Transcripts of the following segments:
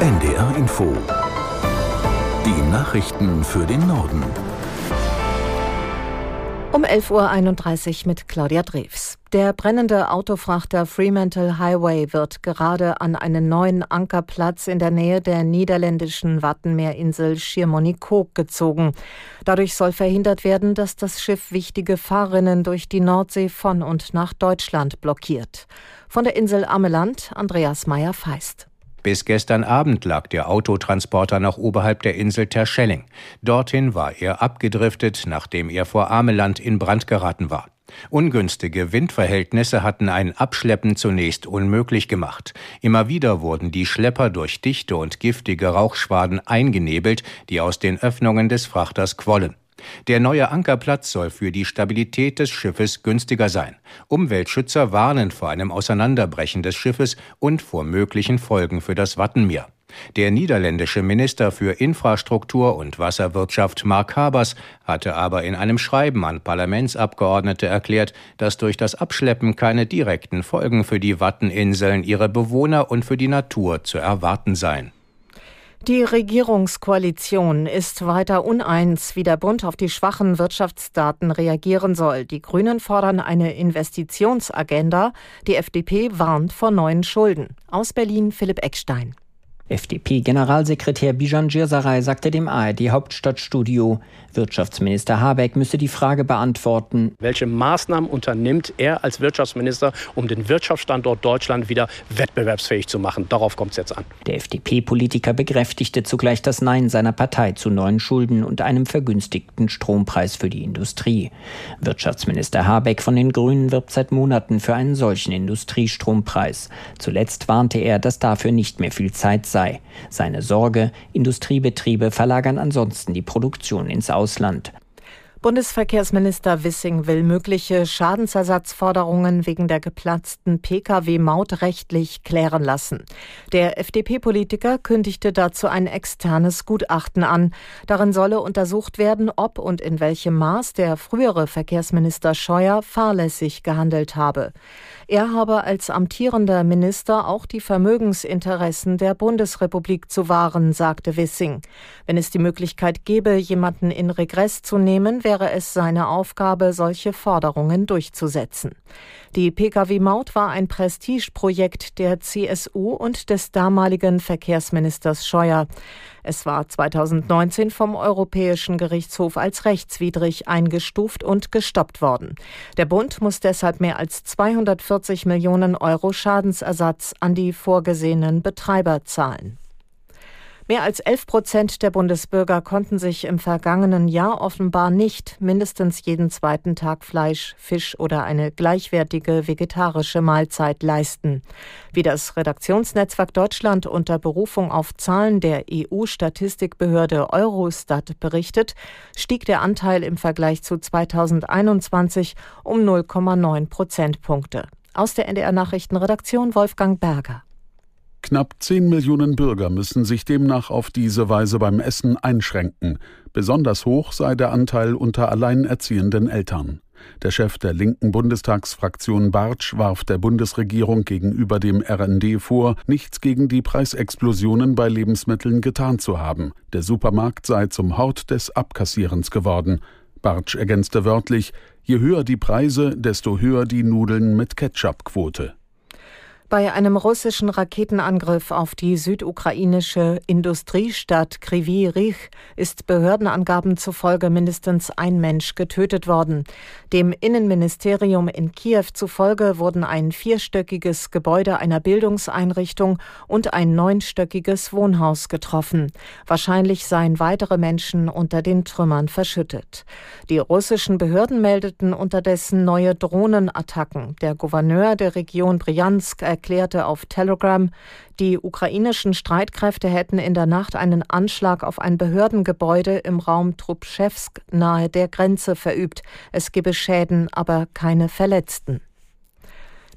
NDR Info. Die Nachrichten für den Norden. Um 11.31 Uhr mit Claudia Drews. Der brennende Autofrachter Fremantle Highway wird gerade an einen neuen Ankerplatz in der Nähe der niederländischen Wattenmeerinsel Schiermonnikoog gezogen. Dadurch soll verhindert werden, dass das Schiff wichtige Fahrrinnen durch die Nordsee von und nach Deutschland blockiert. Von der Insel Ameland Andreas Meyer-Feist. Bis gestern Abend lag der Autotransporter noch oberhalb der Insel Terschelling. Dorthin war er abgedriftet, nachdem er vor Ameland in Brand geraten war. Ungünstige Windverhältnisse hatten ein Abschleppen zunächst unmöglich gemacht. Immer wieder wurden die Schlepper durch dichte und giftige Rauchschwaden eingenebelt, die aus den Öffnungen des Frachters quollen. Der neue Ankerplatz soll für die Stabilität des Schiffes günstiger sein. Umweltschützer warnen vor einem Auseinanderbrechen des Schiffes und vor möglichen Folgen für das Wattenmeer. Der niederländische Minister für Infrastruktur und Wasserwirtschaft Mark Habers hatte aber in einem Schreiben an Parlamentsabgeordnete erklärt, dass durch das Abschleppen keine direkten Folgen für die Watteninseln, ihre Bewohner und für die Natur zu erwarten seien. Die Regierungskoalition ist weiter uneins, wie der Bund auf die schwachen Wirtschaftsdaten reagieren soll. Die Grünen fordern eine Investitionsagenda. Die FDP warnt vor neuen Schulden. Aus Berlin Philipp Eckstein. FDP-Generalsekretär Bijan Girsaray sagte dem ARD-Hauptstadtstudio, Wirtschaftsminister Habeck müsse die Frage beantworten. Welche Maßnahmen unternimmt er als Wirtschaftsminister, um den Wirtschaftsstandort Deutschland wieder wettbewerbsfähig zu machen? Darauf kommt es jetzt an. Der FDP-Politiker bekräftigte zugleich das Nein seiner Partei zu neuen Schulden und einem vergünstigten Strompreis für die Industrie. Wirtschaftsminister Habeck von den Grünen wirbt seit Monaten für einen solchen Industriestrompreis. Zuletzt warnte er, dass dafür nicht mehr viel Zeit sei sei. Seine Sorge, Industriebetriebe verlagern ansonsten die Produktion ins Ausland. Bundesverkehrsminister Wissing will mögliche Schadensersatzforderungen wegen der geplatzten Pkw-Maut rechtlich klären lassen. Der FDP-Politiker kündigte dazu ein externes Gutachten an. Darin solle untersucht werden, ob und in welchem Maß der frühere Verkehrsminister Scheuer fahrlässig gehandelt habe. Er habe als amtierender Minister auch die Vermögensinteressen der Bundesrepublik zu wahren, sagte Wissing. Wenn es die Möglichkeit gäbe, jemanden in Regress zu nehmen, wäre es seine Aufgabe, solche Forderungen durchzusetzen. Die Pkw-Maut war ein Prestigeprojekt der CSU und des damaligen Verkehrsministers Scheuer. Es war 2019 vom Europäischen Gerichtshof als rechtswidrig eingestuft und gestoppt worden. Der Bund muss deshalb mehr als 240 Millionen Euro Schadensersatz an die vorgesehenen Betreiber zahlen. Mehr als 11 Prozent der Bundesbürger konnten sich im vergangenen Jahr offenbar nicht mindestens jeden zweiten Tag Fleisch, Fisch oder eine gleichwertige vegetarische Mahlzeit leisten. Wie das Redaktionsnetzwerk Deutschland unter Berufung auf Zahlen der EU-Statistikbehörde Eurostat berichtet, stieg der Anteil im Vergleich zu 2021 um 0,9 Prozentpunkte. Aus der NDR Nachrichtenredaktion Wolfgang Berger. Knapp 10 Millionen Bürger müssen sich demnach auf diese Weise beim Essen einschränken. Besonders hoch sei der Anteil unter alleinerziehenden Eltern. Der Chef der linken Bundestagsfraktion Bartsch warf der Bundesregierung gegenüber dem RND vor, nichts gegen die Preisexplosionen bei Lebensmitteln getan zu haben. Der Supermarkt sei zum Hort des Abkassierens geworden. Bartsch ergänzte wörtlich, je höher die Preise, desto höher die Nudeln mit Ketchup-Quote. Bei einem russischen Raketenangriff auf die südukrainische Industriestadt Kryvyi Rih ist Behördenangaben zufolge mindestens ein Mensch getötet worden. Dem Innenministerium in Kiew zufolge wurden ein vierstöckiges Gebäude einer Bildungseinrichtung und ein neunstöckiges Wohnhaus getroffen. Wahrscheinlich seien weitere Menschen unter den Trümmern verschüttet. Die russischen Behörden meldeten unterdessen neue Drohnenattacken. Der Gouverneur der Region Bryansk erklärte auf Telegram, die ukrainischen Streitkräfte hätten in der Nacht einen Anschlag auf ein Behördengebäude im Raum Trubschewsk nahe der Grenze verübt. Es gebe Schäden, aber keine Verletzten.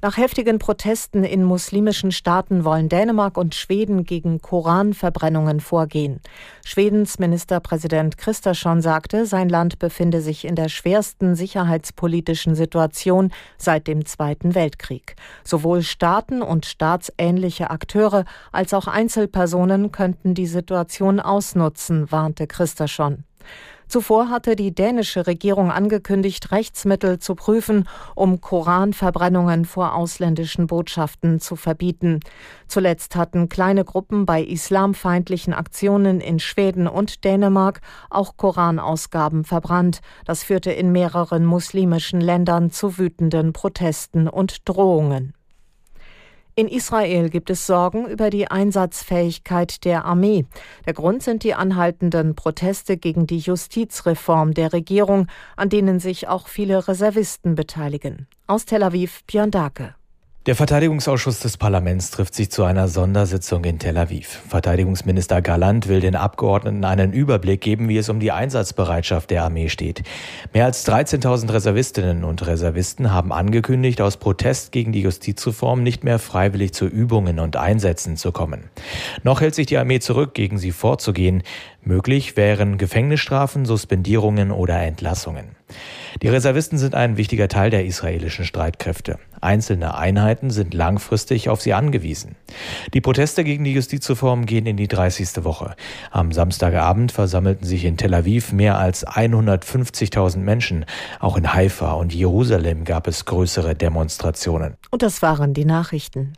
Nach heftigen Protesten in muslimischen Staaten wollen Dänemark und Schweden gegen Koranverbrennungen vorgehen. Schwedens Ministerpräsident Kristersson sagte, sein Land befinde sich in der schwersten sicherheitspolitischen Situation seit dem Zweiten Weltkrieg. Sowohl Staaten und staatsähnliche Akteure als auch Einzelpersonen könnten die Situation ausnutzen, warnte Kristersson. Zuvor hatte die dänische Regierung angekündigt, Rechtsmittel zu prüfen, um Koranverbrennungen vor ausländischen Botschaften zu verbieten. Zuletzt hatten kleine Gruppen bei islamfeindlichen Aktionen in Schweden und Dänemark auch Koranausgaben verbrannt. Das führte in mehreren muslimischen Ländern zu wütenden Protesten und Drohungen. In Israel gibt es Sorgen über die Einsatzfähigkeit der Armee. Der Grund sind die anhaltenden Proteste gegen die Justizreform der Regierung, an denen sich auch viele Reservisten beteiligen. Aus Tel Aviv Björn Dake. Der Verteidigungsausschuss des Parlaments trifft sich zu einer Sondersitzung in Tel Aviv. Verteidigungsminister Galland will den Abgeordneten einen Überblick geben, wie es um die Einsatzbereitschaft der Armee steht. Mehr als 13.000 Reservistinnen und Reservisten haben angekündigt, aus Protest gegen die Justizreform nicht mehr freiwillig zu Übungen und Einsätzen zu kommen. Noch hält sich die Armee zurück, gegen sie vorzugehen. Möglich wären Gefängnisstrafen, Suspendierungen oder Entlassungen. Die Reservisten sind ein wichtiger Teil der israelischen Streitkräfte. Einzelne Einheiten sind langfristig auf sie angewiesen. Die Proteste gegen die Justizreform gehen in die 30. Woche. Am Samstagabend versammelten sich in Tel Aviv mehr als 150.000 Menschen. Auch in Haifa und Jerusalem gab es größere Demonstrationen. Und das waren die Nachrichten.